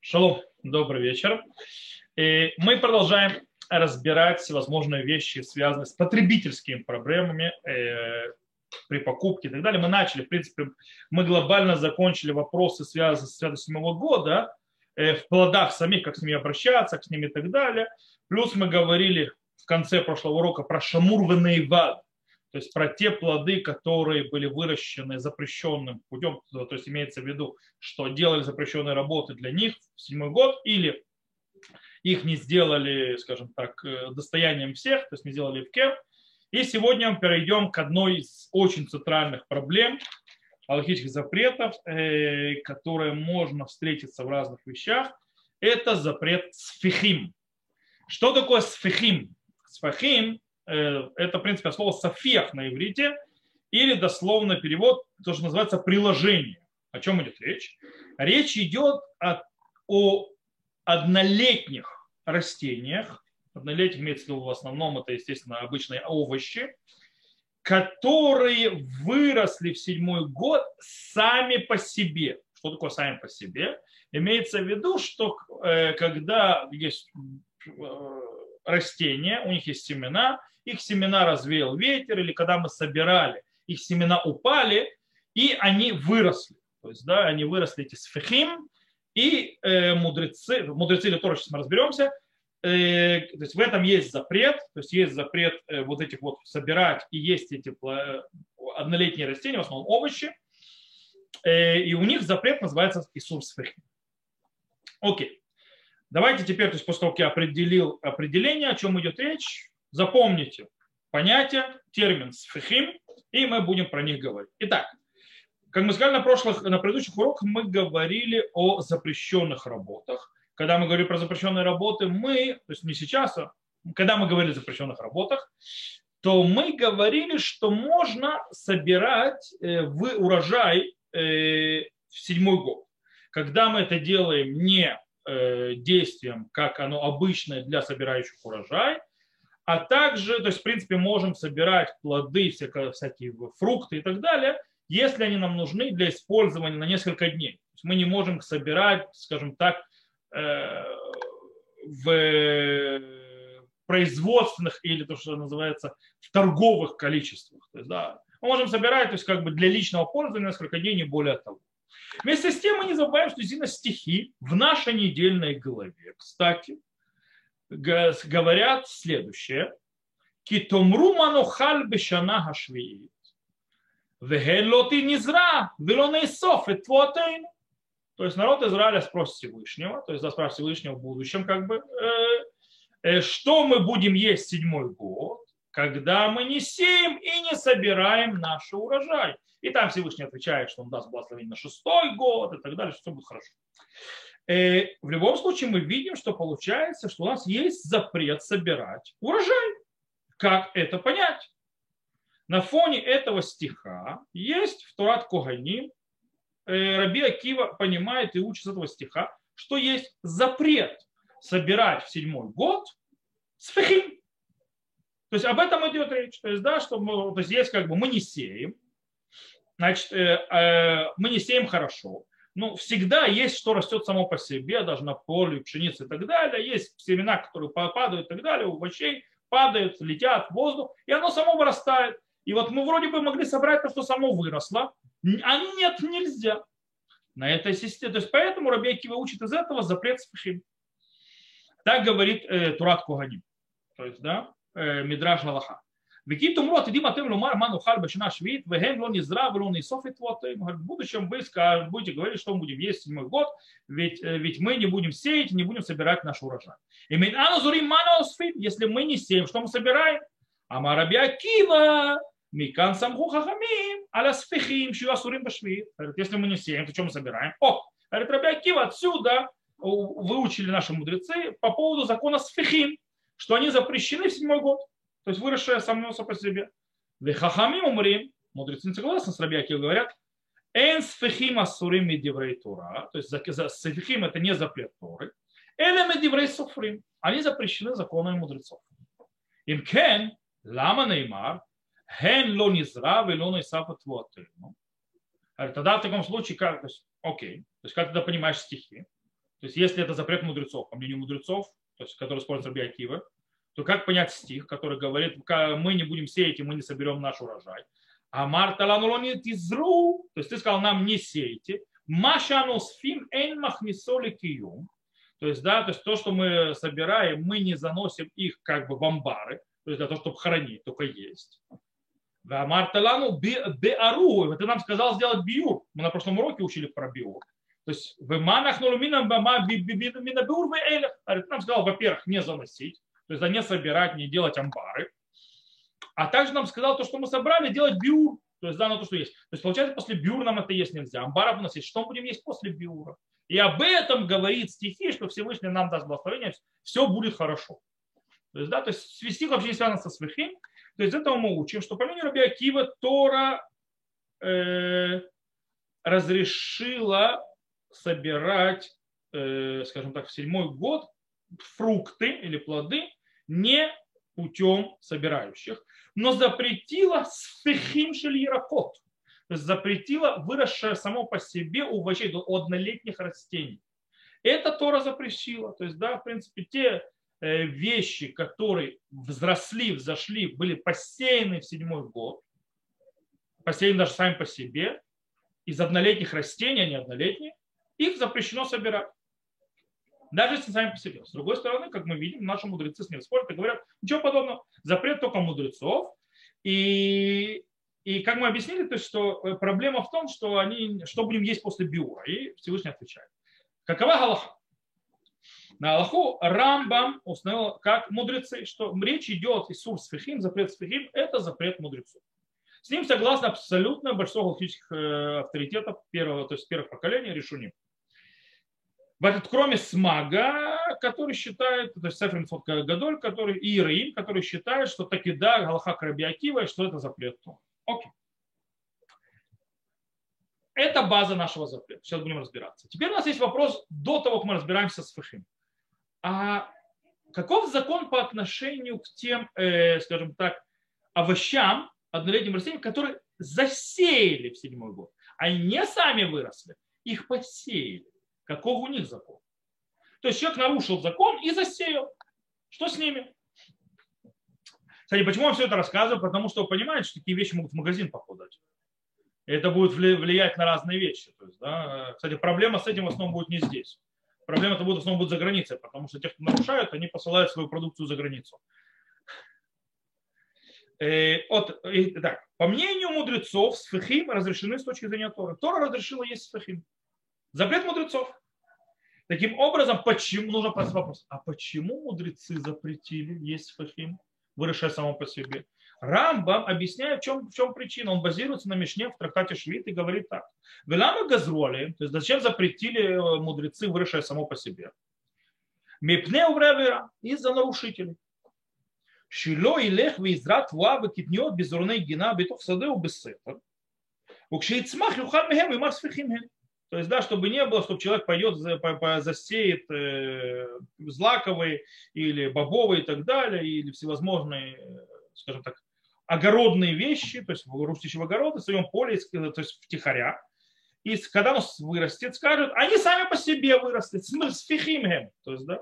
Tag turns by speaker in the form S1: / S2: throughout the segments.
S1: Шалом, добрый вечер. И мы продолжаем разбирать всевозможные вещи, связанные с потребительскими проблемами э, при покупке и так далее. Мы начали, в принципе, мы глобально закончили вопросы, связанные с 27 года, э, в плодах самих, как с ними обращаться, как с ними и так далее. Плюс мы говорили в конце прошлого урока про шамур венейвад, то есть про те плоды, которые были выращены запрещенным путем, то есть имеется в виду, что делали запрещенные работы для них в седьмой год, или их не сделали, скажем так, э, достоянием всех, то есть не сделали в кем. И сегодня мы перейдем к одной из очень центральных проблем, аллахических запретов, э, которые можно встретиться в разных вещах. Это запрет сфихим. Что такое сфихим? Сфихим это, в принципе, слово «софех» на иврите, или дословно перевод, то, что называется приложение. О чем идет речь? Речь идет о, о однолетних растениях, однолетних имеется в виду в основном это, естественно, обычные овощи, которые выросли в седьмой год сами по себе. Что такое сами по себе? Имеется в виду, что э, когда есть э, растения, у них есть семена, их семена развеял ветер, или когда мы собирали, их семена упали, и они выросли. То есть, да, они выросли, эти сфехим, и э, мудрецы, мудрецы или тоже сейчас мы разберемся, э, то есть в этом есть запрет, то есть есть запрет э, вот этих вот собирать и есть эти э, однолетние растения, в основном овощи, э, и у них запрет называется Исур Сфехим. Окей. Давайте теперь, то есть после того, как я определил определение, о чем идет речь, Запомните понятие, термин сфихим, и мы будем про них говорить. Итак, как мы сказали на, прошлых, на предыдущих уроках, мы говорили о запрещенных работах. Когда мы говорили про запрещенные работы, мы, то есть не сейчас, а когда мы говорили о запрещенных работах, то мы говорили, что можно собирать э, урожай э, в седьмой год. Когда мы это делаем не э, действием, как оно обычное для собирающих урожай, а также, то есть, в принципе, можем собирать плоды, всякие, всякие фрукты и так далее, если они нам нужны для использования на несколько дней. То есть мы не можем собирать, скажем так, э, в производственных или то, что называется, в торговых количествах. То есть, да, мы можем собирать то есть, как бы для личного пользования несколько дней, не более того. Вместе с тем мы не забываем, что действительно стихи в нашей недельной главе, кстати, говорят следующее. Китомру манохаль бешана хашвиит. Вегелоти низра, велонейсов и твотейн. То есть народ Израиля спросит Всевышнего, то есть спросит Всевышнего в будущем, как бы, э, э, что мы будем есть седьмой год, когда мы не сеем и не собираем наш урожай. И там Всевышний отвечает, что он даст благословение на шестой год и так далее, что все будет хорошо. Э, в любом случае мы видим, что получается, что у нас есть запрет собирать урожай. Как это понять? На фоне этого стиха есть в Турат Коганим, э, Раби Акива понимает и учит с этого стиха, что есть запрет собирать в седьмой год сфехим. То есть об этом идет речь. То есть, да, что мы, то есть есть как бы мы не сеем, значит, э, мы не сеем хорошо, ну, всегда есть, что растет само по себе, даже на поле, пшеницы и так далее. Есть семена, которые падают и так далее, овощей падают, летят в воздух, и оно само вырастает. И вот мы вроде бы могли собрать то, что само выросло, а нет, нельзя. На этой системе. То есть поэтому Раби Акива учит из этого запрет спешим. Так говорит э, Турат Куганим. То есть, да, э, Мидраш Галаха. Веким тумрот, иди матем лумар ману халь башина швид, вегем лон изра, велон и софит вот. В будущем вы будете говорить, что мы будем есть седьмой год, ведь, ведь мы не будем сеять, не будем собирать наш урожай. И мин аназурим ману сфит, если мы не сеем, что мы собираем? Амараби Акива, Микан самху хахамим, аля сфихим, шива сурим башвид. Если мы не сеем, то что мы собираем? О, говорит, Раби Акива, отсюда выучили наши мудрецы по поводу закона сфихим, что они запрещены в седьмой год то есть выросшее само по себе. Вехахамим умрим, мудрецы не согласны с Рабиаки, говорят, эн сфехим асурим медиврей тура, то есть сфехим это не запрет Торы, или медиврей суфрим, они запрещены законами мудрецов. Им кен, лама неймар, хен ло низра, вело нейсафа твуатыну. Тогда в таком случае, как, то есть, окей, то есть как ты понимаешь стихи? То есть если это запрет мудрецов, по мнению мудрецов, то есть, который использует Раби Акива, то как понять стих, который говорит, мы не будем сеять и мы не соберем наш урожай. А Марта ланулонит изру, то есть ты сказал нам не сейте, машанусфим эн махмисоли киюм, то есть, да, то есть то, что мы собираем, мы не заносим их как бы в амбары, то есть для того, чтобы хранить, только есть. Марталану беару, ты нам сказал сделать биур. Мы на прошлом уроке учили про биур. То есть в манах нулуминам бама биур Ты нам сказал, во-первых, не заносить, то есть да, не собирать, не делать амбары. А также нам сказал то, что мы собрали, делать биур. То есть да, на то, что есть. То есть получается, после биура нам это есть нельзя. Амбаров у нас есть. Что мы будем есть после биура? И об этом говорит стихи, что Всевышний нам даст благословение, все будет хорошо. То есть, да, то есть стих вообще не связан со свыхим. То есть этого мы учим, что по мнению Раби Акива Тора э, разрешила собирать, э, скажем так, в седьмой год фрукты или плоды не путем собирающих, но запретила сфехим шельеракот, то есть запретила выросшее само по себе у овощей, у однолетних растений. Это Тора запретила. То есть, да, в принципе, те э, вещи, которые взросли, взошли, были посеяны в седьмой год, посеяны даже сами по себе, из однолетних растений, а не однолетние, их запрещено собирать. Даже если сами по себе. С другой стороны, как мы видим, наши мудрецы с ним спорят и говорят, ничего подобного. Запрет только мудрецов. И, и как мы объяснили, то есть, что э, проблема в том, что они, что будем есть после биура. И Всевышний отвечает. Какова галаха? На Аллаху Рамбам установил как мудрецы, что речь идет из сур сфихим, запрет сфихим, это запрет мудрецов. С ним согласно абсолютно большинство галактических э, авторитетов первого, то есть первых поколений решуним. Кроме Смага, который считает, то есть Сефрин Гадоль, который, и Ираим, который считает, что таки да, Галаха Крабиакива, что это запрет. Окей. Это база нашего запрета. Сейчас будем разбираться. Теперь у нас есть вопрос до того, как мы разбираемся с Фахим. А каков закон по отношению к тем, э, скажем так, овощам, однолетним растениям, которые засеяли в седьмой год? Они не сами выросли, их посеяли. Каков у них закон? То есть человек нарушил закон и засеял. Что с ними? Кстати, почему я все это рассказываю? Потому что вы понимаете, что такие вещи могут в магазин попадать. И это будет влиять на разные вещи. То есть, да, кстати, проблема с этим в основном будет не здесь. Проблема это будет в основном будет за границей, потому что те, кто нарушают, они посылают свою продукцию за границу. Э, от, так, по мнению мудрецов, сфахим разрешены с точки зрения Тора. Тора разрешила есть сфахим. Запрет мудрецов. Таким образом, почему, нужно поставить вопрос, а почему мудрецы запретили есть фахим, выросшее само по себе? Рамбам объясняет, в чем, в чем причина. Он базируется на Мишне в трактате Швид и говорит так. Велама газроли, то есть зачем запретили э, мудрецы, выросшее само по себе? Мепне увревера, из-за нарушителей. Шило и лех визрат вуа векитнет безурней гина битов садеу бессетер. Укшейцмах юхал мехем и марсфихим хем. То есть, да, чтобы не было, чтобы человек пойдет, засеет э, злаковые или бобовые и так далее, или всевозможные, скажем так, огородные вещи, то есть растущего огорода, в своем поле, то есть втихаря. И когда он вырастет, скажут, они сами по себе выросли, с фихимхем. То есть, да,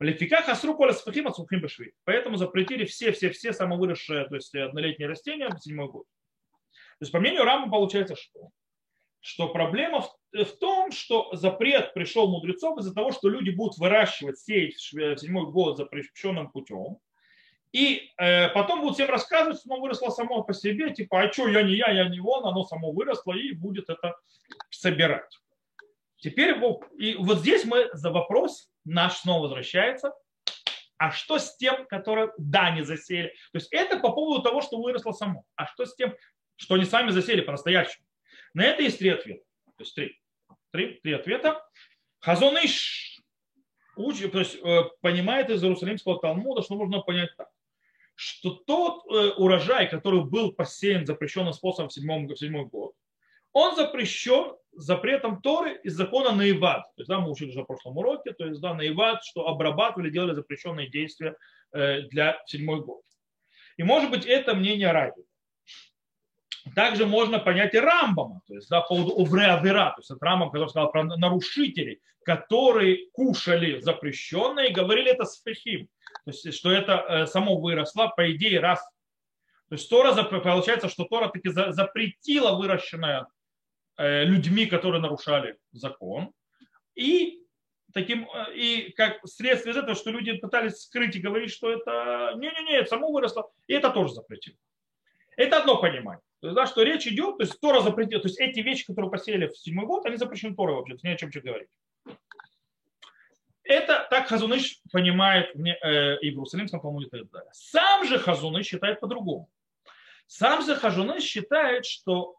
S1: Лефика хасру коля сфахим от сухим башви. Поэтому запретили все-все-все самовыросшие, то есть однолетние растения в седьмой год. То есть по мнению Рама получается что? Что проблема в, в том, что запрет пришел мудрецов из-за того, что люди будут выращивать, сеять в седьмой год запрещенным путем, и э, потом будут всем рассказывать, что оно выросло само по себе, типа, а что, я не я, я не он, оно само выросло и будет это собирать. Теперь и вот здесь мы за вопрос наш снова возвращается. А что с тем, которые да, не засели? То есть это по поводу того, что выросло само. А что с тем, что они сами засели по-настоящему? На это есть три ответа. То есть три. Три, три ответа. Хазоныш учит, то есть, э, понимает из Иерусалимского Талмуда, что нужно понять так что тот э, урожай, который был посеян запрещенным способом в седьмом, в седьмой год, он запрещен запретом Торы из закона Наиват. То есть, да, мы учили уже в прошлом уроке, то есть, да, Наиват, что обрабатывали, делали запрещенные действия э, для седьмой год. И может быть это мнение Раби. Также можно понять и Рамбама, то есть да, по поводу Овреавера, то есть это Рамбам, который сказал про нарушителей, которые кушали запрещенное и говорили это с фехим, то есть что это э, само выросло, по идее, раз. То есть Тора, получается, что Тора таки запретила выращенное э, людьми, которые нарушали закон, и таким э, и как следствие из этого, что люди пытались скрыть и говорить, что это не-не-не, само выросло, и это тоже запретил. Это одно понимание. То есть, да, что речь идет, то есть Тора запретила, то есть эти вещи, которые посеяли в седьмой год, они запрещены Торой вообще, не о чем что говорить. Это так Хазуныш понимает э, и в Иерусалимском Талмуде и так далее. Сам же Хазуныш считает по-другому. Сам же Хазуныш считает, что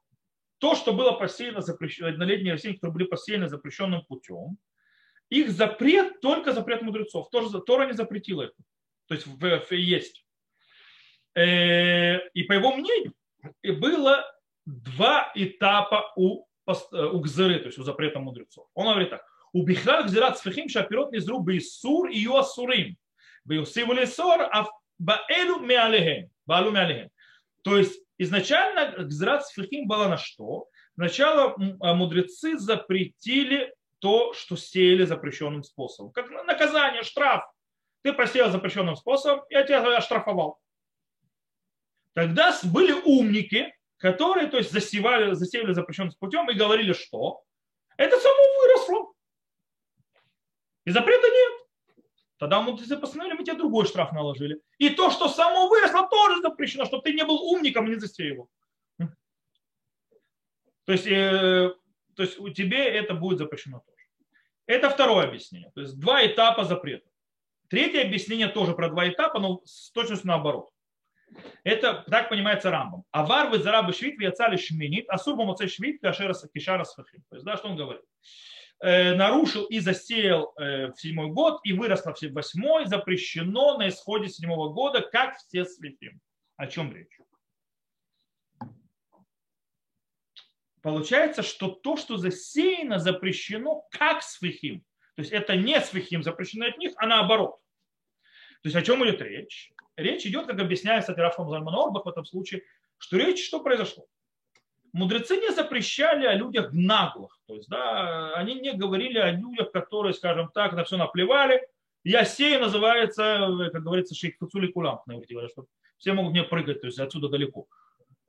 S1: то, что было посеяно запрещенным, однолетние растения, которые были посеяны запрещенным путем, их запрет только запрет мудрецов. Тоже, Тора не запретила это. То есть в, в, есть. Э, и по его мнению, было два этапа у, у гзыры, то есть у запрета мудрецов. Он говорит так. У бихрал гзират сфихим шапирот низру бейсур и юасурим. Бейусиву лесор, а баэлу меалехем. Баалу меалехем. То есть изначально гзират сфихим было на что? Сначала а, мудрецы запретили то, что сеяли запрещенным способом. Как наказание, штраф. Ты посеял запрещенным способом, я тебя оштрафовал. Тогда были умники, которые то есть, засевали, засеяли запрещенным путем и говорили, что это само выросло. И запрета нет. Тогда мудрецы постановили, мы тебе другой штраф наложили. И то, что само выросло, тоже запрещено, чтобы ты не был умником и не засеял. То есть, э, то есть у тебя это будет запрещено тоже. Это второе объяснение. То есть два этапа запрета. Третье объяснение тоже про два этапа, но с точностью наоборот. Это так понимается Рамбом. Авар вы зарабы швид яцали шминит, а сурбом оце швид кишара сфахим. То есть, да, что он говорит? Э, нарушил и засеял э, в седьмой год и выросло в восьмой, запрещено на исходе седьмого года, как все святым. О чем речь? Получается, что то, что засеяно, запрещено как свихим. То есть это не свихим запрещено от них, а наоборот. То есть о чем идет речь? Речь идет, как объясняет кстати, Рафам Зальман Орбах в этом случае, что речь, что произошло. Мудрецы не запрещали о людях наглых. То есть, да, они не говорили о людях, которые, скажем так, на все наплевали. Я сею называется, как говорится, шейх Фацули Кулам, что все могут мне прыгать, то есть отсюда далеко.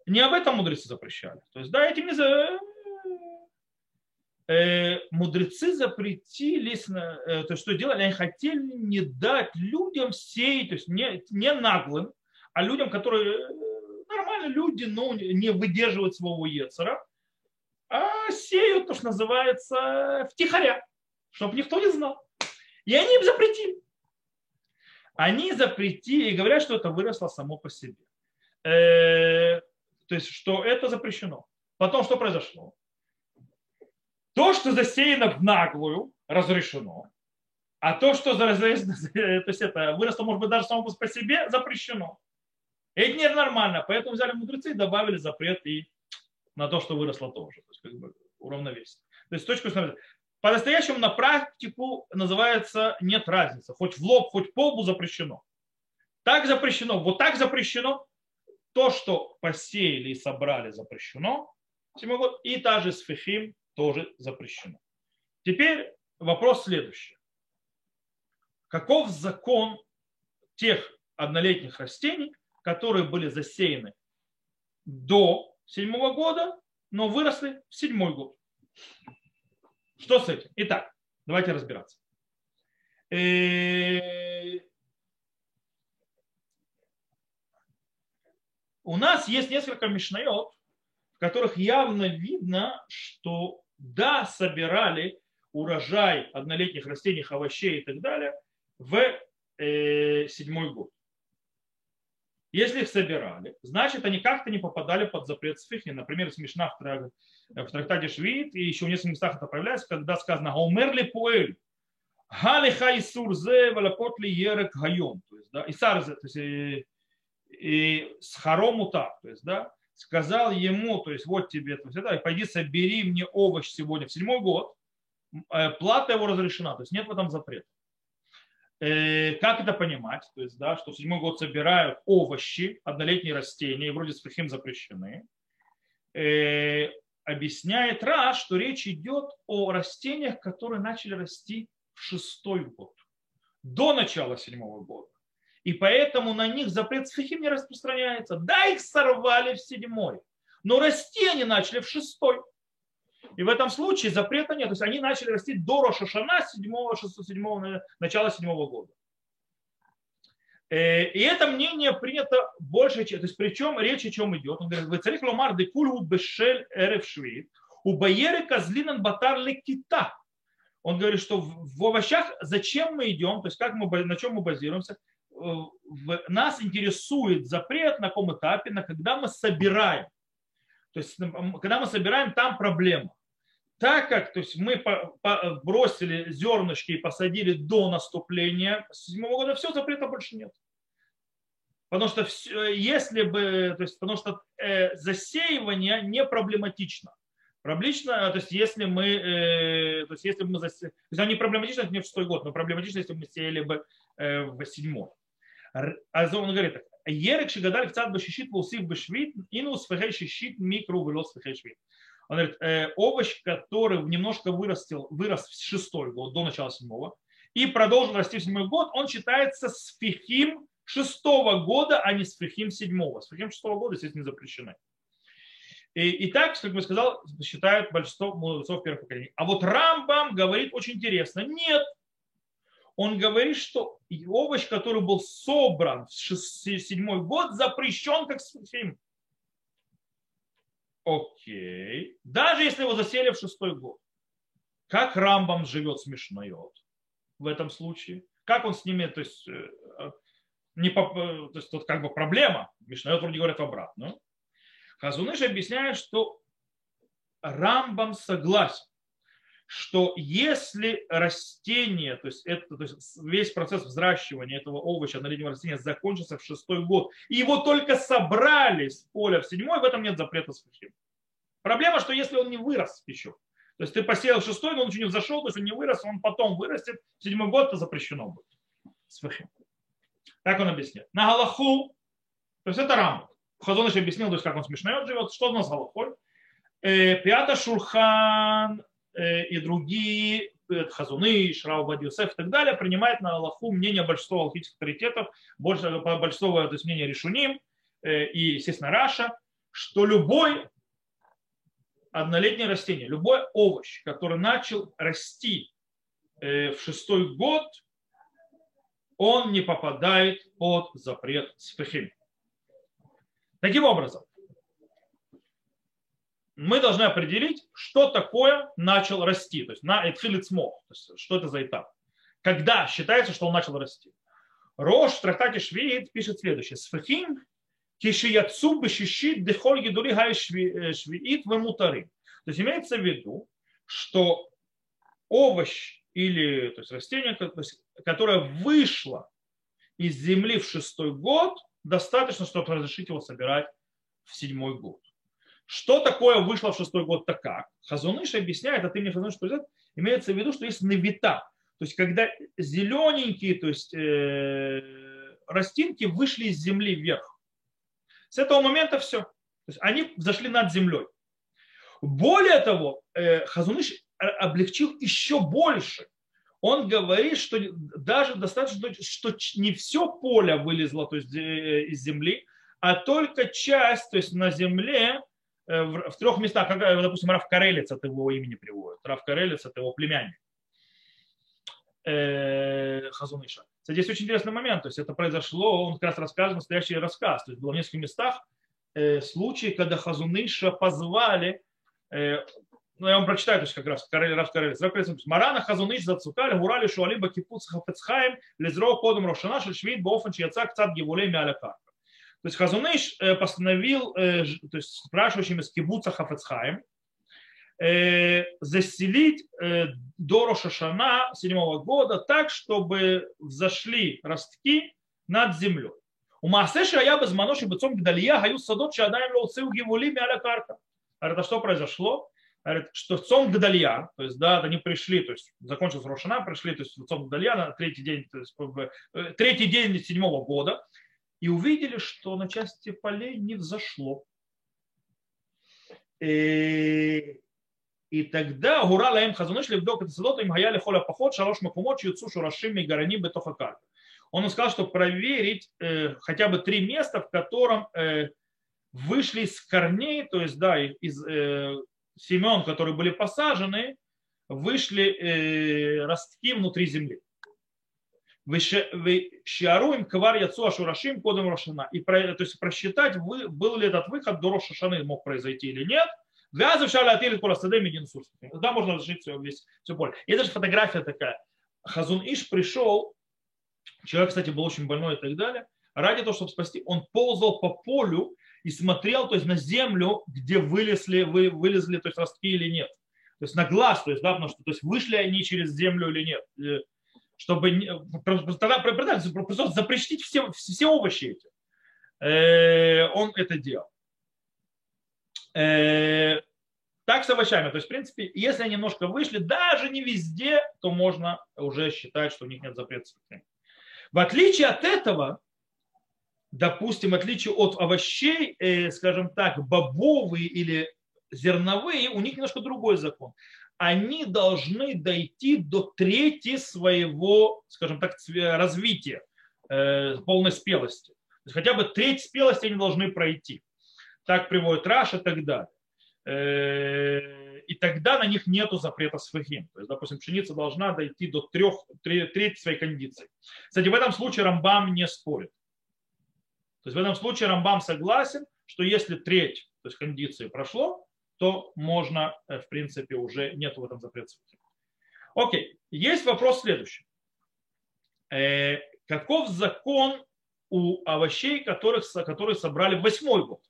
S1: Не об этом мудрецы запрещали. То есть, да, этим не за... Э, мудрецы запретили, э, то что делали, они хотели не дать людям сеять, то есть не, не наглым, а людям, которые э, нормально люди, но не выдерживают своего Ецера, а сеют, то, что называется, втихаря, чтобы никто не знал. И они им запретили. Они запретили и говорят, что это выросло само по себе. То есть, что это запрещено. Потом что произошло? То, что засеяно в наглую, разрешено. А то, что то есть это выросло, может быть, даже само по себе, запрещено. Это не нормально. Поэтому взяли мудрецы и добавили запрет и на то, что выросло тоже. То есть, как бы уравновесить. То есть, точку по-настоящему на практику называется нет разницы. Хоть в лоб, хоть по лбу запрещено. Так запрещено, вот так запрещено, то, что посеяли и собрали, запрещено. И также с фихим тоже запрещено. Теперь вопрос следующий. Каков закон тех однолетних растений, которые были засеяны до седьмого года, но выросли в седьмой год? Что с этим? Итак, давайте разбираться. Э, у нас есть несколько мишнает, в которых явно видно, что да, собирали урожай однолетних растений, овощей и так далее в э, седьмой год. Если их собирали, значит, они как-то не попадали под запрет сфихи. Например, смешна в, трактате Швид, и еще в нескольких местах это появляется, когда сказано «Гаумерли пуэль, галиха исурзе валапотли ерек гайом». То есть, да, исарзе, то есть, э, и с харому то есть, да, сказал ему, то есть, вот тебе, то есть, да, пойди собери мне овощ сегодня в седьмой год, э, плата его разрешена, то есть нет в этом запрета. Э, как это понимать? То есть, да, что в седьмой год собирают овощи, однолетние растения, и вроде с запрещены. э, объясняет Раш, что речь идет о растениях, которые начали расти в шестой год, до начала седьмого года. И поэтому на них запрет сфихим не распространяется. Да, их сорвали в седьмой, но расти они начали в шестой. И в этом случае запрета нет. То есть они начали расти до Рошашана седьмого, седьмого, начала седьмого года. Э, и это мнение принято больше, то есть причем речь о чем идет. Он говорит, вы царих ломар де кульу бешель эрев швид, у байеры козлинан батар лекита. Он говорит, что в овощах зачем мы идем, то есть как мы, на чем мы базируемся, нас интересует запрет на каком этапе, на когда мы собираем. То есть когда мы собираем, там проблема. Так как то есть мы бросили зернышки и посадили до наступления седьмого года, все, запрета больше нет. Потому что все, если бы, то есть, потому что э, засеивание не проблематично. Проблематично, то есть если мы, э, то есть если мы засе... то есть не проблематично, это не в шестой год, но проблематично, если мы сеяли бы э, в седьмой. А он говорит Ерек шигадаль в цад башишит вусив башвит, инус фехей шишит микру велос фехей швит. Он говорит, э, овощ, который немножко вырастил, вырос в шестой год, до начала седьмого, и продолжил расти в седьмой год, он считается сфихим шестого года, а не с фрихим седьмого. С фрихим шестого года, естественно, не запрещены. И, и так, как мы сказал, считают большинство мудрецов первых поколений. А вот Рамбам говорит очень интересно. Нет. Он говорит, что овощ, который был собран в седьмой год, запрещен как сфихим. Окей. Даже если его засели в шестой год. Как Рамбам живет смешно в этом случае? Как он с ними, то есть э, не по, э, то есть тут как бы проблема. Мишнайот вроде говорят обратно. Хазуныш объясняет, что Рамбам согласен, что если растение, то есть, это, то есть весь процесс взращивания этого овоща на летнего растения закончился в шестой год, и его только собрали с поля в седьмой, в этом нет запрета с Проблема, что если он не вырос еще, то есть ты посеял шестой, но он еще не взошел, то есть он не вырос, он потом вырастет, в седьмой год это запрещено будет. Так он объяснил. На Галаху, то есть это Рамбам. Хазоныш объяснил, то есть как он смешно живет. Что у нас Галахой? Э, Пиата Шурхан и другие э, Хазуны, Шрау Бадиусеф и так далее принимают на Аллаху мнение большинства алхимических авторитетов, больше, большинство то есть мнение Решуним и, естественно, Раша, что любой однолетнее растение, любой овощ, который начал расти в шестой год, он не попадает под запрет сфехим. Таким образом, мы должны определить, что такое начал расти, то есть на есть что это за этап. Когда считается, что он начал расти. Рош в трактате Швеид пишет следующее. Сфахим кишияцу бешишит дехоль гидули гай швеид вемутары. То есть имеется в виду, что овощ или то есть растение, которое вышло из земли в шестой год, достаточно, чтобы разрешить его собирать в седьмой год. Что такое вышло в шестой год, так как? Хазуныш объясняет, а ты мне Хазуныш что имеется в виду, что есть навита. То есть, когда зелененькие, то есть э, растинки вышли из земли вверх. С этого момента все. То есть они зашли над землей. Более того, э, Хазуныш облегчил еще больше. Он говорит, что даже достаточно, что не все поле вылезло то есть, э, из земли, а только часть, то есть на земле, в трех местах, как, э, допустим, Раф Карелец от его имени приводит. Раф Карелец от его племянника. Хазуныша. Кстати, здесь очень интересный момент. То есть это произошло, он как раз рассказывает настоящий рассказ. То есть было в нескольких местах случаи, когда Хазуныша позвали ну, я вам прочитаю, то есть как раз Карель, Рав Карель. Марана Хазуныш зацукали, гурали шуалим бакипуц хафецхаем, лезро кодом рошана, швид бофан чьяцак цад гевулей мялякарка. То есть Хазуныш э, постановил, э, то есть спрашивающим из кибуца Хафецхайм, э, заселить до Рошашана седьмого года так, чтобы взошли ростки над землей. У Маасеша я без маноши бецом гдалия гаю садот шадаем лоуцеу гивули мяля карка. Это что произошло? говорит, что Цом Гдалья, то есть, да, они пришли, то есть, закончился Рошана, пришли, то есть, Цом Гдалья на третий день, то есть, третий день седьмого года, и увидели, что на части полей не взошло. и, и тогда гура лаем хазуныш левдок это садот им гаяли холя поход шалош макумот чьюцу шурашим и гарани бетохакар. Он сказал, что проверить э, хотя бы три места, в котором э, вышли из корней, то есть да, из э, семен, которые были посажены, вышли э, ростки внутри земли. Шиаруем квар яцу ашурашим кодом Рошана. И про, то есть просчитать, вы, был ли этот выход до Рошашаны мог произойти или нет. Вязы в шале отели курасады медин Да, можно разрешить все, весь, все поле. И даже фотография такая. Хазун Иш пришел, человек, кстати, был очень больной и так далее, ради того, чтобы спасти, он ползал по полю и смотрел то есть, на землю, где вылезли, вы, вылезли то есть, ростки или нет. То есть на глаз, то есть, да, потому что то есть, вышли они через землю или нет э, чтобы тогда просто запретить все, все овощи эти. Э, он это делал. Э, так с овощами. То есть, в принципе, если они немножко вышли, даже не везде, то можно уже считать, что у них нет запрета. В отличие от этого, допустим, в отличие от овощей, э, скажем так, бобовые или зерновые, у них немножко другой закон они должны дойти до трети своего, скажем так, развития, э, полной спелости. То есть хотя бы треть спелости они должны пройти. Так приводит Раш и так далее. Э, и тогда на них нет запрета сфахим. То есть, допустим, пшеница должна дойти до трех, трети своей кондиции. Кстати, в этом случае Рамбам не спорит. То есть в этом случае Рамбам согласен, что если треть то есть кондиции прошло, то можно, э, в принципе, уже нет в этом запрета. Окей, есть вопрос следующий. Э, каков закон у овощей, которых, которые собрали в восьмой год?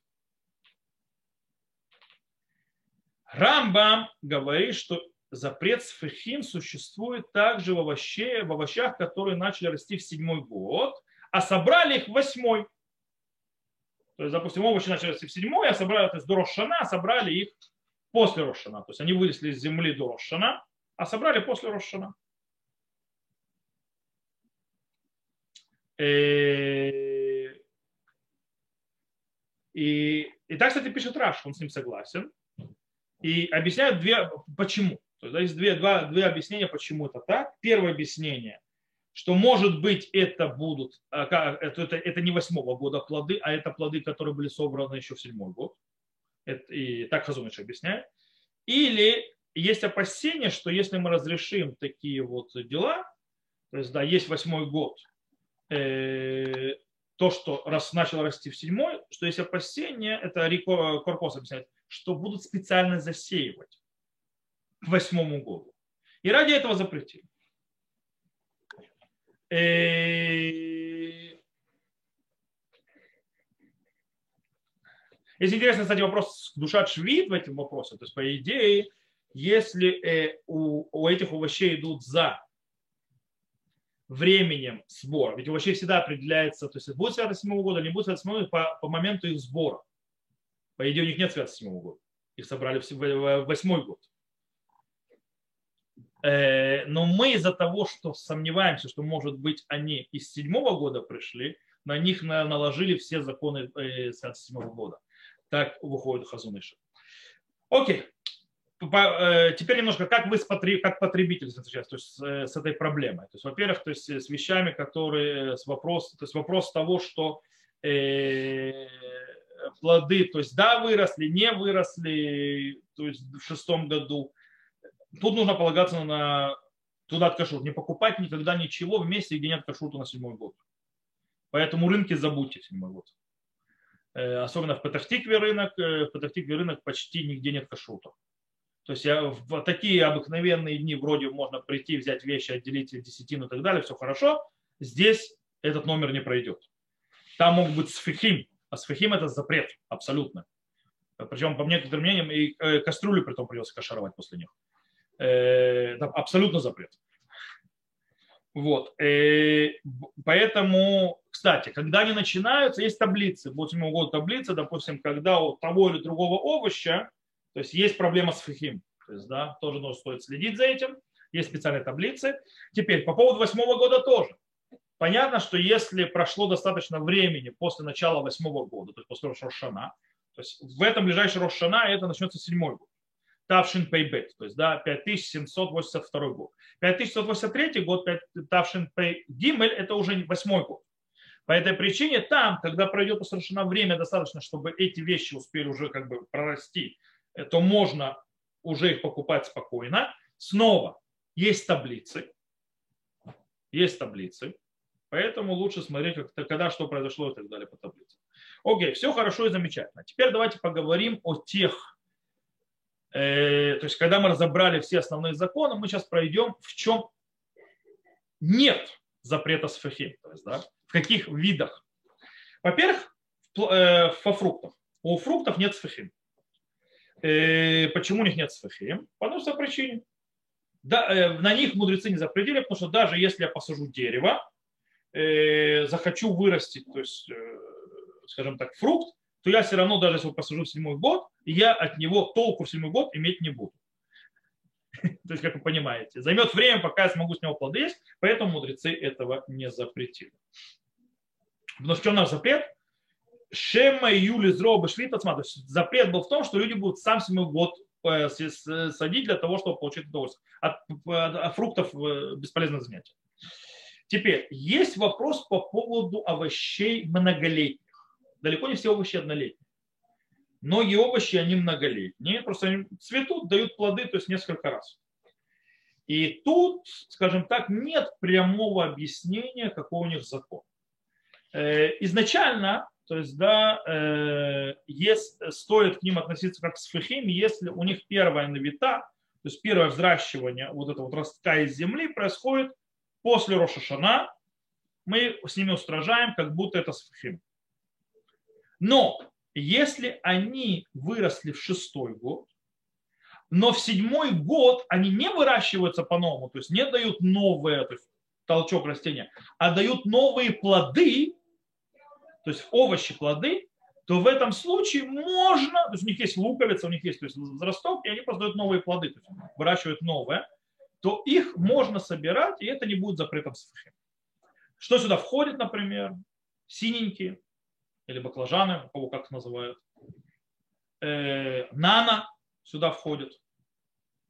S1: Рамбам говорит, что запрет сфехим существует также в, овощах, в овощах, которые начали расти в седьмой год, а собрали их в восьмой. То есть, допустим, овощи начали в седьмой, а собрали, то есть до Рошана, собрали их после Рошана. То есть они вылезли из земли до Рошана, а собрали после Рошана. Э, и, и так, кстати, пишет Раш, он с ним согласен. И объясняет две, почему. То есть есть две, два, две объяснения, почему это так. Первое объяснение – что может быть это будут, а, это, это, не восьмого года плоды, а это плоды, которые были собраны еще в седьмой год. Это, и так Хазуныч объясняет. Или есть опасение, что если мы разрешим такие вот дела, то есть, да, есть восьмой год, э, то, что раз начал расти в седьмой, что есть опасение, это Рико Корпос объясняет, что будут специально засеивать к восьмому году. И ради этого запретили. Э, Есть интересный, кстати, вопрос душа швид в этом вопросе. То есть, по идее, если э, у, у этих овощей идут за временем сбора, ведь овощей всегда определяется, то есть будет свято 7 года, не будет свято 7 года по, по моменту их сбора. По идее, у них нет свято 7 года. Их собрали в 8 год. Э, но мы из-за того, что сомневаемся, что, может быть, они из седьмого года пришли, на них наложили все законы э, седьмого года. Так выходит Хазуныша. Окей. Э, теперь немножко, как вы как потребитель сейчас, то есть с этой проблемой. То есть, во-первых, то есть с вещами, которые, с вопрос, то есть вопрос того, что плоды, то есть да, выросли, не выросли, то есть в шестом году, Тут нужно полагаться на туда кашрут. Не покупать никогда ничего в месте, где нет кашрута на седьмой год. Поэтому рынки забудьте седьмой год. Э, особенно в Патахтикве рынок. Э, в Патахтикве рынок почти нигде нет кашрута. То есть я, в такие обыкновенные дни вроде можно прийти, взять вещи, отделить десятину и так далее, все хорошо. Здесь этот номер не пройдет. Там могут быть сфихим, а сфихим это запрет абсолютно. Причем, по некоторым мнениям, и э, кастрюлю при том придется кашаровать после них. Э, абсолютно запрет. Вот. Э, поэтому, кстати, когда они начинаются, есть таблицы. Вот у него таблица, допустим, когда у того или другого овоща, то есть есть проблема с фихим. То есть, да, тоже нужно стоит следить за этим. Есть специальные таблицы. Теперь, по поводу восьмого года тоже. Понятно, что если прошло достаточно времени после начала восьмого года, то есть после Рошана, То есть в этом ближайший Рошана это начнется седьмой год. Тавшин Пейбет, то есть да, 5782 год. 5783 год, Тавшин Пей Гимель, это уже восьмой год. По этой причине там, когда пройдет совершенно время достаточно, чтобы эти вещи успели уже как бы прорасти, э, то можно уже их покупать спокойно. Снова есть таблицы, есть таблицы, поэтому лучше смотреть, когда что произошло и так далее по таблице. Окей, все хорошо и замечательно. Теперь давайте поговорим о тех, э, то есть когда мы разобрали все основные законы, мы сейчас пройдем, в чем нет запрета с то есть, да, в каких видах. Во-первых, э, по фруктам. У фруктов нет сфахим. Э, почему у них нет сфахим? По одной причине. Да, э, на них мудрецы не запретили, потому что даже если я посажу дерево, захочу вырастить, то есть, скажем так, фрукт, то я все равно, даже если посажу в седьмой год, я от него толку в седьмой год иметь не буду. То есть, как вы понимаете, займет время, пока я смогу с него плоды есть, поэтому мудрецы этого не запретили. Потому что у нас запрет? Шема Юли Зроба Швита То есть запрет был в том, что люди будут сам седьмой год э, садить для того, чтобы получить удовольствие. От, от фруктов э, бесполезно занятие. Теперь, есть вопрос по поводу овощей многолетних. Далеко не все овощи однолетние. Многие овощи, они многолетние, просто они цветут, дают плоды, то есть несколько раз. И тут, скажем так, нет прямого объяснения, какой у них закон. Э, изначально, то есть, да, э, есть, стоит к ним относиться как к сфихим, если у них первая навита, то есть первое взращивание вот этого вот ростка из земли происходит после Рошашана, мы с ними устражаем, как будто это сфихим. Но если они выросли в шестой год, но в седьмой год они не выращиваются по-новому, то есть не дают новые, то есть толчок растения, а дают новые плоды, то есть овощи, плоды, то в этом случае можно, то есть у них есть луковица, у них есть то есть возрасток, и они просто новые плоды, то есть выращивают новые, то их можно собирать, и это не будет запретом сфахи. Что сюда входит, например? Синенькие, или баклажаны, у кого как называют. Э, нано сюда входит.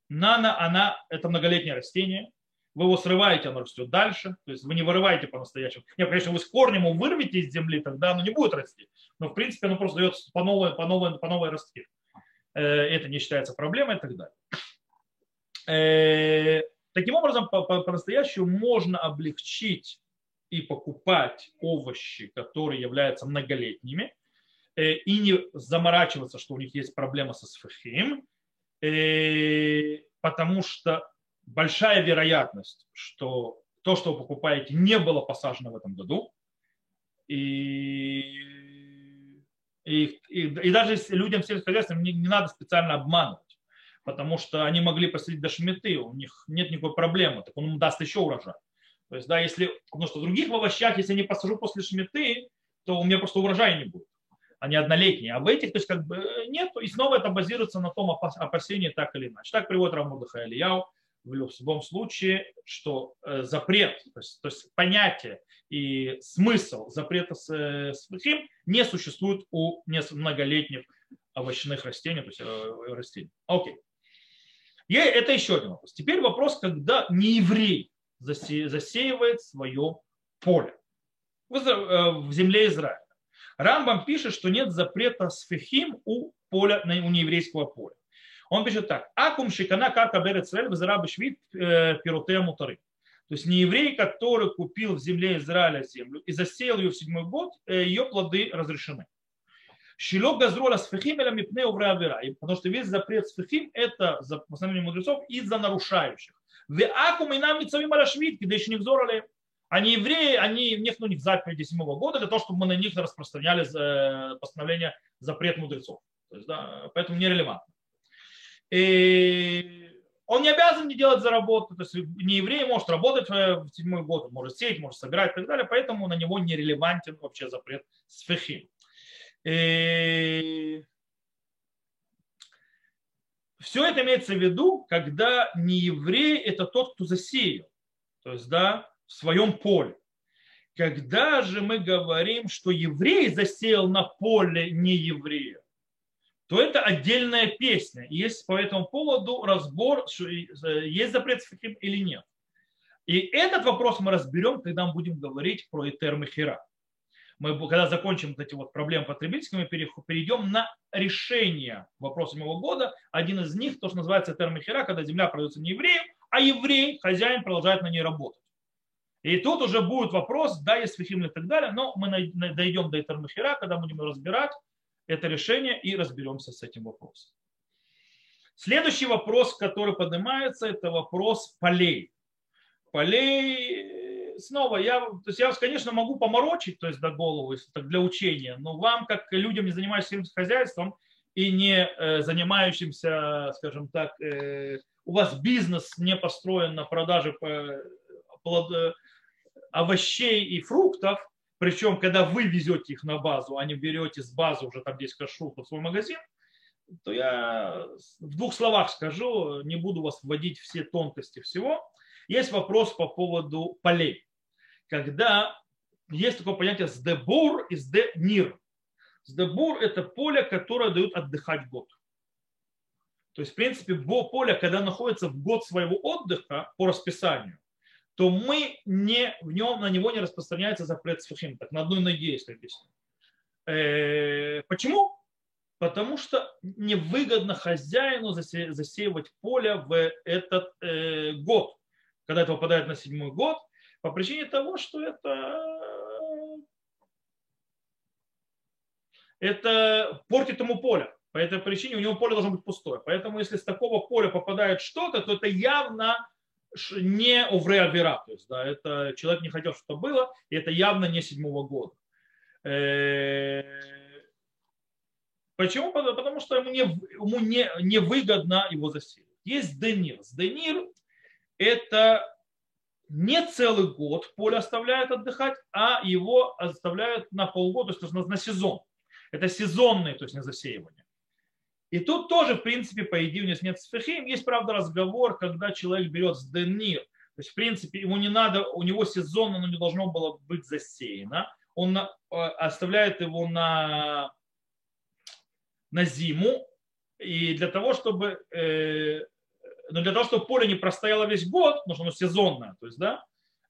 S1: Нано, она, это многолетнее растение. Вы его срываете, оно растет дальше. То есть вы не вырываете по-настоящему. Нет, конечно, вы с корнем его вырвете из земли, тогда оно не будет расти. Но в принципе оно просто дает по новой, по новой, по новой расти. Э, это не считается проблемой и так далее. Э, таким образом, по-настоящему можно облегчить и покупать овощи, которые являются многолетними, э, и не заморачиваться, что у них есть проблема со сфахим, э, потому что большая вероятность, что то, что вы покупаете, не было посажено в этом году. И, и, и, и даже людям сельскохозяйственным не, не надо специально обманывать, потому что они могли посадить до шметы, у них нет никакой проблемы, так он им даст еще урожай. То есть, да, если, потому что в других овощах, если я не посажу после шметы, то у меня просто урожая не будет. Они однолетние. А в этих, то есть, как бы э, нет, и снова это базируется на том опасении так или иначе. Так приводит Рамудыха Ильяу в любом случае, что э, запрет, то есть, то есть понятие и смысл запрета с, э, с не существует у многолетних овощных растений, то есть растений. Окей. И это еще один вопрос. Теперь вопрос, когда не еврей засеивает свое поле в э, земле Израиля. Рамбам пишет, что нет запрета с фехим у поля, у нееврейского поля. Он пишет так. Акум шикана карка берет Израиль в швид э, пиротея мутары. То есть не еврей, который купил в земле Израиля землю и засеял ее в седьмой год, э, ее плоды разрешены. Щелок газрола с фехим или мипне Потому что весь запрет с фехим это, по постановлению мудрецов, из-за нарушающих. Веакум и нам митцавим алашвид, когда еще не взорали. Они евреи, они, у них заповеди седьмого года для того, чтобы мы на них распространяли э, постановление запрет мудрецов. То есть, да, поэтому нерелевантно. И он не обязан не делать за. То есть не еврей может работать в седьмой год, может сеять, может собирать и так далее. Поэтому на него нерелевантен вообще запрет с фехим. И все это имеется в виду, когда не еврей – это тот, кто засеял, то есть да, в своем поле. Когда же мы говорим, что еврей засеял на поле не еврея, то это отдельная песня. Есть по этому поводу разбор, есть запрет сфихим или нет. И этот вопрос мы разберем, когда мы будем говорить про Этер Мехира. Мы, когда закончим вот эти вот проблемы потребительские, мы перейдем на решение вопроса Нового года. Один из них, то, что называется Этер Мехира, когда земля продается не евреям, а еврей, хозяин, продолжает на ней работать. И тут уже будет вопрос, да, есть фихим и так далее, но мы дойдем до Этер Мехира, когда будем разбирать это решение и разберемся с этим вопросом. Следующий вопрос, который поднимается, это вопрос полей. Полей, снова, я, то есть я, конечно, могу поморочить, то есть до головы, так для учения, но вам, как людям, не занимающимся хозяйством и не э, занимающимся, скажем так, э, у вас бизнес не построен на продаже э, плод, э, овощей и фруктов, причем, когда вы везете их на базу, а не берете с базы уже там здесь кашу в свой магазин, то я в двух словах скажу, не буду вас вводить все тонкости всего. Есть вопрос по поводу полей. Когда есть такое понятие сдебур и сденир. Сдебур – это поле, которое дают отдыхать год. То есть, в принципе, поле, когда находится в год своего отдыха по расписанию, то мы не, в нем, на него не распространяется запрет сфахим, так на одной ноге, если объясню. Э, почему? Потому что невыгодно хозяину засе, засеивать поле в этот э, год, когда это выпадает на седьмой год, по причине того, что это, это портит ему поле. По этой причине у него поле должно быть пустое. Поэтому если с такого поля попадает что-то, то это явно не овре авера, то есть да, это человек не хотел, чтобы было, и это явно не седьмого года. Э, почему? Потому что ему не, ему не, не выгодно его засеять. Есть денир. Денир – это не целый год поле оставляют отдыхать, а его оставляют на полгода, то есть на, на сезон. Это сезонное, то есть не засеивание. И тут тоже, в принципе, по идее, у него нет сфехим. Есть, правда, разговор, когда человек берет с денир. То есть, в принципе, ему не надо, у него сезонно, но не должно было быть засеяно. Он э, оставляет его на, на зиму. И для того, чтобы, э, но для того, чтобы поле не простояло весь год, потому что оно сезонное, то есть, да,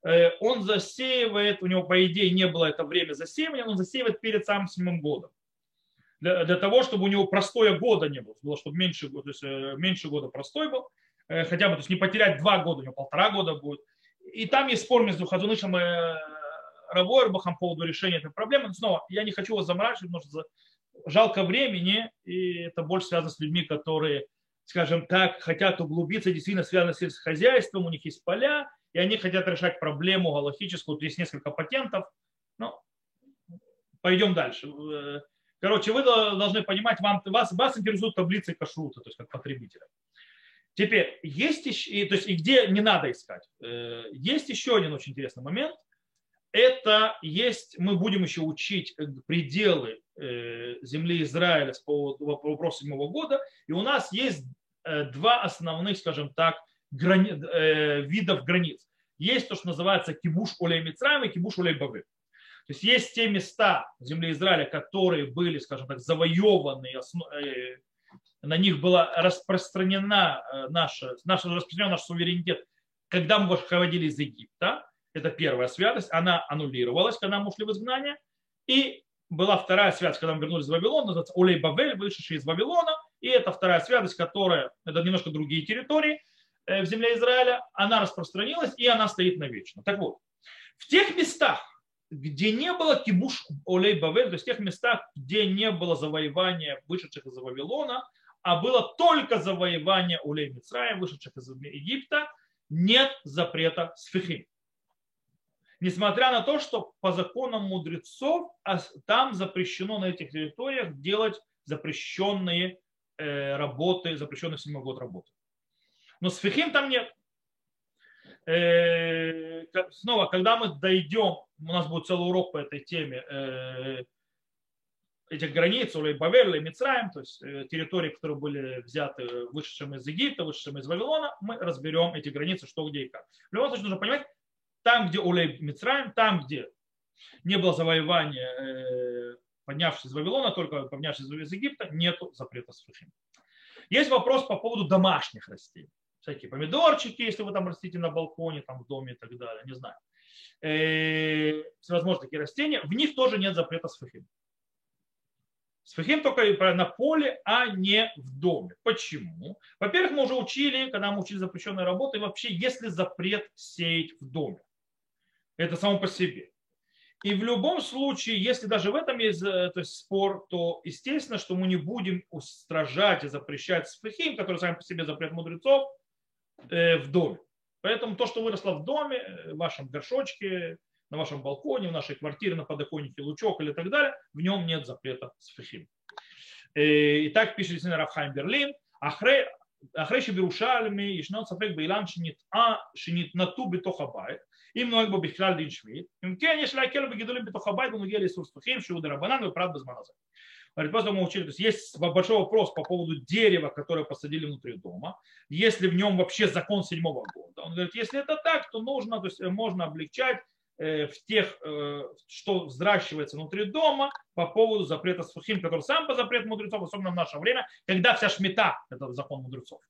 S1: э, он засеивает, у него, по идее, не было это время засеивания, он засеивает перед самым седьмым годом для, для того, чтобы у него простоя года не было, было чтобы меньше, то есть, э, меньше года простой был, э, хотя бы, то есть не потерять два года, у него полтора года будет. И там есть спор между Хазунышем и Равойрбахом по поводу решения этой проблемы. Но снова, я не хочу вас заморачивать, потому что жалко времени, и это больше связано с людьми, которые, скажем так, хотят углубиться, действительно связано с сельскохозяйством, у них есть поля, и они хотят решать проблему галактическую, есть несколько патентов. Ну, пойдем дальше. Короче, вы должны понимать, вам, вас, вас интересуют таблицы кашрута, то есть как потребителя. Теперь, есть еще, то есть и где не надо искать. Э, есть еще один очень интересный момент. Это есть, мы будем еще учить э, пределы э, земли Израиля с поводу вопроса седьмого года. И у нас есть два основных, скажем так, грани, видов границ. Есть то, что называется кибуш олей Мицраем и кибуш олей Бавы. То есть есть те места в земле Израиля, которые были, скажем так, завоеваны, э, на них была распространена э, наша, наша, распространен наш суверенитет, когда мы выходили из Египта. Это первая святость. Она аннулировалась, когда мы ушли в изгнание. И была вторая святость, когда мы вернулись из Вавилона, называется Улей Бавель, вышедший из Вавилона. И это вторая святость, которая, это немножко другие территории э, в земле Израиля, она распространилась и она стоит навечно. Так вот, в тех местах, где не было кибуш олей Бавель, то есть в тех местах, где не было завоевания вышедших из Вавилона, а было только завоевание улей Мицраем, вышедших из Египта, нет запрета сфихим. Несмотря на то, что по законам мудрецов там запрещено на этих территориях делать запрещенные э, работы, запрещенные в седьмой год работы. Но сфихим там нет. Э, снова, когда мы дойдем, у нас будет целый урок по этой теме, э, этих границ, или Бавель, Мицраем, то есть территории, которые были взяты вышедшим из Египта, вышедшим из Вавилона, мы разберем эти границы, что, где и как. В любом случае нужно понимать, там, где Улей Мицраем, там, где не было завоевания поднявшись из Вавилона, только поднявшись из Египта, нету запрета сфахим. Есть вопрос по поводу домашних растений. Всякие помидорчики, если вы там растите на балконе, там в доме и так далее, не знаю. Э, всевозможные такие растения, в них тоже нет запрета сфахим. Сфахим только на поле, а не в доме. Почему? Во-первых, мы уже учили, когда мы учили запрещенные работы, вообще, если запрет сеять в доме. Это само по себе. И в любом случае, если даже в этом есть, э, то есть спор, то естественно, что мы не будем устражать и запрещать спехим, которые сами по себе запрет мудрецов, э, в доме. Поэтому то, что выросло в доме, э, в вашем горшочке, на вашем балконе, в нашей квартире, на подоконнике, лучок или так далее, в нем нет запрета спехим. Э, и так пишет действительно Рафхайм Берлин. Ахрей Берушальми, Ишнон Сафек бейлан Шинит А, Шинит Нату Бетохабайт. אם נוהג בו בכלל דין שביעית, אם כן יש להקל בגידולים בתוך הבית ונוגע לאיסור ספחים שהוא דרבנן ופרט בזמן הזה. Говорит, после мы учили, то есть есть большой вопрос по поводу дерева, которое посадили внутри дома, если в нем вообще закон седьмого года. Он говорит, если это так, то нужно, то есть можно облегчать Э, в тех, э, что взращивается внутри дома по поводу запрета сфахим, который сам по запрету мудрецов, особенно в наше время, когда вся шмета – это закон мудрецов.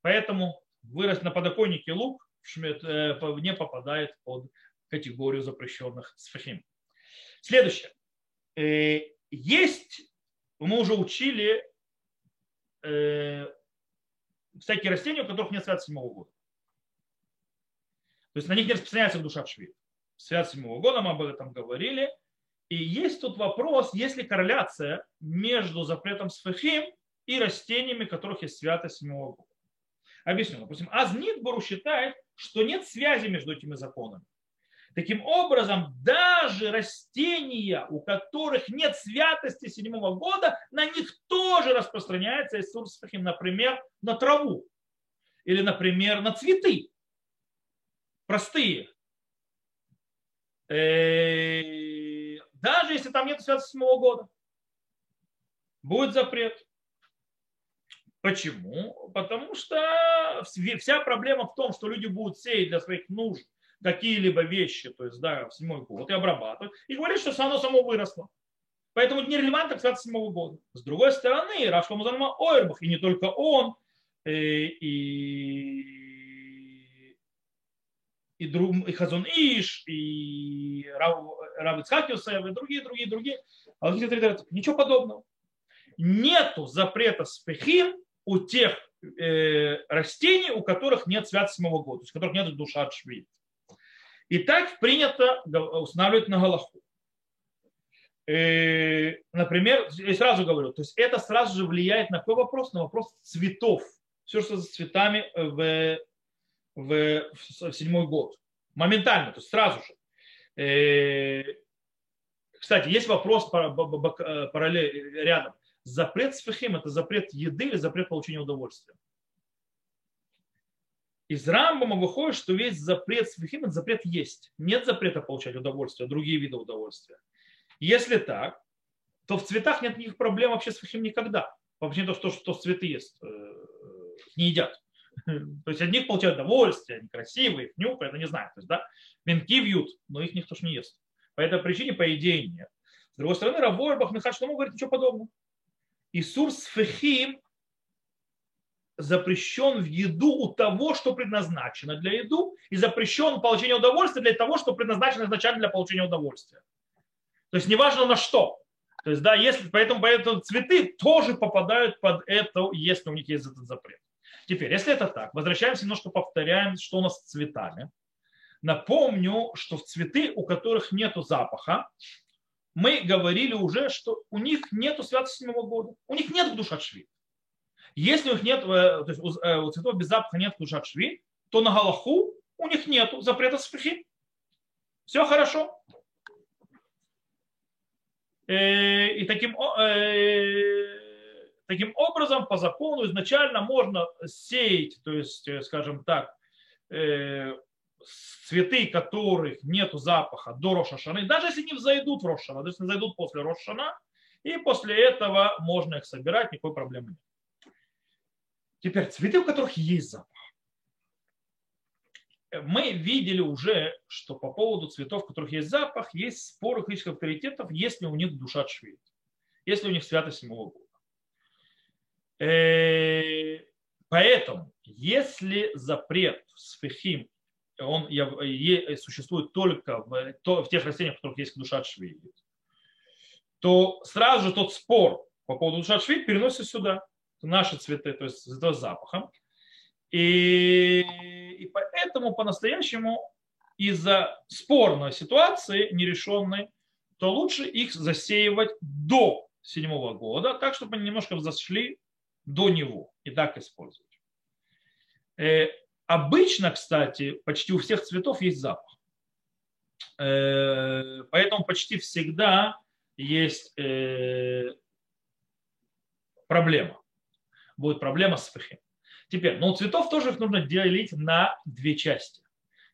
S1: Поэтому вырасти на подоконнике лук э, не попадает под категорию запрещенных сфахим. Следующее. Есть, мы уже учили всякие растения, у которых нет свят седьмого года. То есть на них не распространяется душа в швид. Свят седьмого года мы об этом говорили. И есть тут вопрос, есть ли корреляция между запретом сфахим и растениями, которых есть святость седьмого года. Объясню. Допустим, Азнитбору считает, что нет связи между этими законами. Таким образом, даже растения, у которых нет святости седьмого года, на них тоже распространяется Сфахим, например, на траву или, например, на цветы простые. Э, даже если там нет святости седьмого года, будет запрет. Почему? Потому что вся проблема в том, что люди будут сеять для своих нужд какие-либо вещи, то есть да, в седьмой год и обрабатывать, и говорить, что оно само выросло. Поэтому это нерелевантно к святости седьмого года. С другой стороны, Рашка Музальма Ойрбах, и не только он, и, э, и и, друг, и Хазон Иш, и Рав, Рав и другие, другие, другие. А вот говорят, ничего подобного. Нету запрета спехим у тех э, растений, у которых нет святости седьмого года, то есть у которых нет душа от швид. И так принято устанавливать на Галаху. Э, например, я сразу говорю, то есть это сразу же влияет на какой вопрос? На вопрос цветов. Все, что с цветами в в, в седьмой год. Моментально, то есть сразу же. Э, кстати, есть вопрос параллель рядом. Запрет сфахим – это запрет еды или запрет получения удовольствия? Из Рамбама выходит, что весь запрет сфахим – это запрет есть. Нет запрета получать удовольствие, другие виды удовольствия. Если так, то в цветах нет никаких проблем вообще с фахим никогда. Причине того, что, что цветы ест, э, не едят. То есть одних получают удовольствие, они красивые, их нюхают, не знаю. То есть, да, венки вьют, но их никто ж не ест. По этой причине, по идее, нет. С другой стороны, Равойбах Михач Шлому говорит ничего подобного. Исур сфехим запрещен в еду у того, что предназначено для еду, и запрещен получение удовольствия для того, что предназначено изначально для получения удовольствия. То есть неважно на что. То есть, да, если, поэтому, поэтому цветы тоже попадают под это, если у них есть этот запрет. Теперь, если это так, возвращаемся немножко, повторяем, что у нас с цветами. Напомню, что цветы, у которых нет запаха, мы говорили уже, что у них нет святости седьмого года. У них нет душа шви. Если у них нет, э, то есть э, у цветов без запаха нет душа шви, то на Галаху у них нет запрета спихи. Все хорошо. Э, и таким Таким образом, по закону изначально можно сеять, то есть, э, скажем так, э, цветы, которых нет запаха до Рошашаны, даже если не взойдут в Рошана, даже если зайдут после Рошана, и после этого можно их собирать, никакой проблемы нет. Теперь цветы, у которых есть запах. мы видели уже, что по поводу цветов, у которых есть запах, есть споры христианских авторитетов, если у них душа швид, если у них святость седьмого года. Э, поэтому, если запрет сфехим, он существует только в, в тех растениях, в которых есть душа швид, то сразу же тот спор по поводу душа швид переносится сюда, наши цветы, то есть с запахом. И, и поэтому по-настоящему из-за спорной ситуации, нерешенной, то лучше их засеивать до седьмого года, так, чтобы они немножко взошли до него и так использовать. Обычно, кстати, почти у всех цветов есть запах. Э, поэтому почти всегда есть э, проблема. Будет проблема с фахим. Теперь, но у цветов тоже их нужно делить на две части.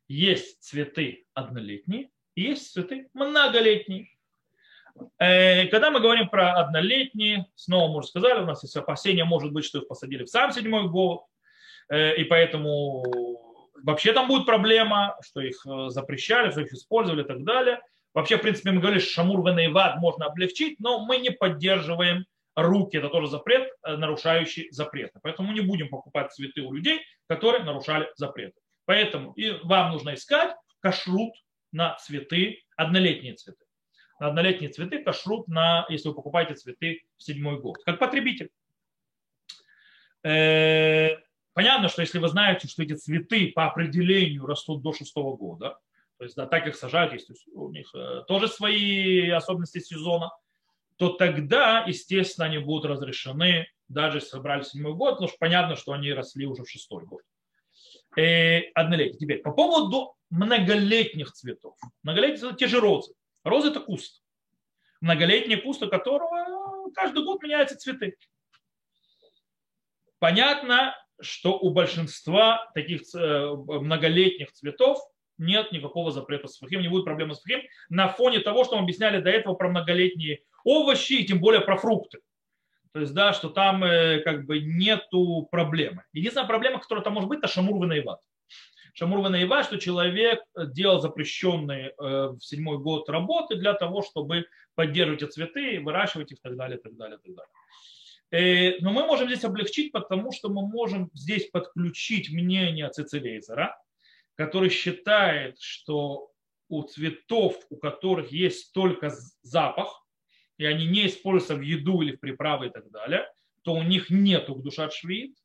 S1: Есть цветы однолетние, есть цветы многолетние. Э, когда мы говорим про однолетние, снова мы уже сказали, у нас есть опасения, может быть, что их посадили в сам седьмой год, и поэтому вообще там будет проблема, что их э, запрещали, что их использовали и так далее. Вообще, в принципе, мы говорили, что шамур вад можно облегчить, но мы не поддерживаем руки, это тоже запрет, э, нарушающий запреты. Поэтому не будем покупать цветы у людей, которые нарушали запреты. Поэтому и вам нужно искать кашрут на цветы, однолетние цветы. На однолетние цветы кашрут, на, если вы покупаете цветы в седьмой год, как потребитель. Э, понятно, что если вы знаете, что эти цветы по определению растут до шестого года, то есть да, так их сажают, есть у них э, тоже свои особенности сезона, то тогда, естественно, они будут разрешены, даже если собрали седьмой год, потому что понятно, что они росли уже в шестой год. Э, однолетний. Теперь, по поводу многолетних цветов. Многолетние цветы, те же розы. Розы – это куст. Многолетний куст, у которого каждый год меняются цветы. Понятно, что у большинства таких э, многолетних цветов нет никакого запрета с фахим, не будет проблемы с фахим на фоне того, что мы объясняли до этого про многолетние овощи и тем более про фрукты. То есть, да, что там э, как бы нету проблемы. Единственная проблема, которая там может быть, это шамур ванаиват. Шамур ванаиват, что человек делал запрещенные э, в седьмой год работы для того, чтобы поддерживать цветы, выращивать их и так далее, и так далее, и так далее. Э, но мы можем здесь облегчить, потому что мы можем здесь подключить мнение Цицелейзера, который считает, что у цветов, у которых есть только запах, и они не используются в еду или в приправы и так далее, то у них нет душа швид.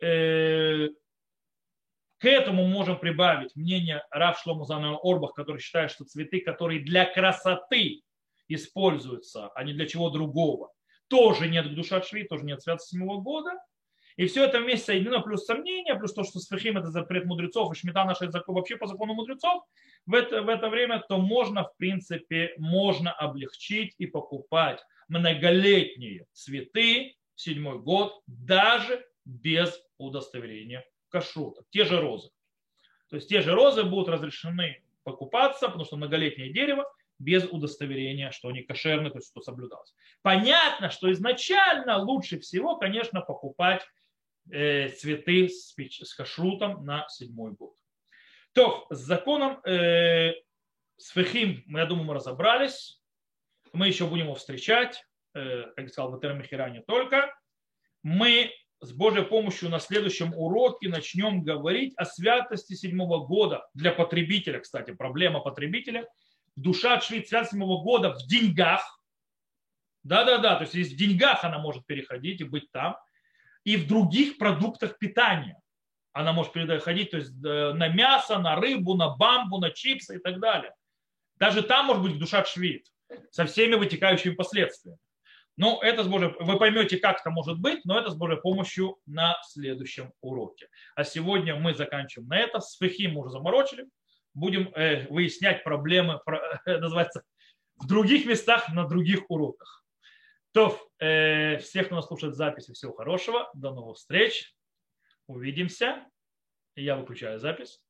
S1: Э, к этому можем прибавить мнение Рав Шлому Орбах, который считает, что цветы, которые для красоты используются, а не для чего другого, тоже нет душа швид, тоже нет святости седьмого года. И все это вместе соединено, плюс сомнения, плюс то, что сфахим это запрет мудрецов, и шмета наша закон, вообще по закону мудрецов, в это, в это время, то можно, в принципе, можно облегчить и покупать многолетние цветы в седьмой год, даже без удостоверения кашрута. Те же розы. То есть те же розы будут разрешены покупаться, потому что многолетнее дерево без удостоверения, что они кошерны, то есть что соблюдалось. Понятно, что изначально лучше всего, конечно, покупать э, цветы с, с кашрутом на седьмой год. То, с законом э, с Фехим, я думаю, мы разобрались. Мы еще будем его встречать, э, как сказал, в Этермихера только. Мы с Божьей помощью на следующем уроке начнем говорить о святости седьмого года для потребителя, кстати, проблема потребителя. Душа от швид седьмого года в деньгах. Да-да-да, то есть в деньгах она может переходить и быть там и в других продуктах питания. Она может переходить то есть, э, на мясо, на рыбу, на бамбу, на чипсы и так далее. Даже там может быть душа швид со всеми вытекающими последствиями. Ну, это с Божьей, вы поймете, как это может быть, но это с Божьей помощью на следующем уроке. А сегодня мы заканчиваем на это. С Фехим мы уже заморочили. Будем э, выяснять проблемы, про, э, называется, в других местах, на других уроках. То, э, всех, кто нас слушает записи, всего хорошего. До новых встреч. Увидимся. Я выключаю запись.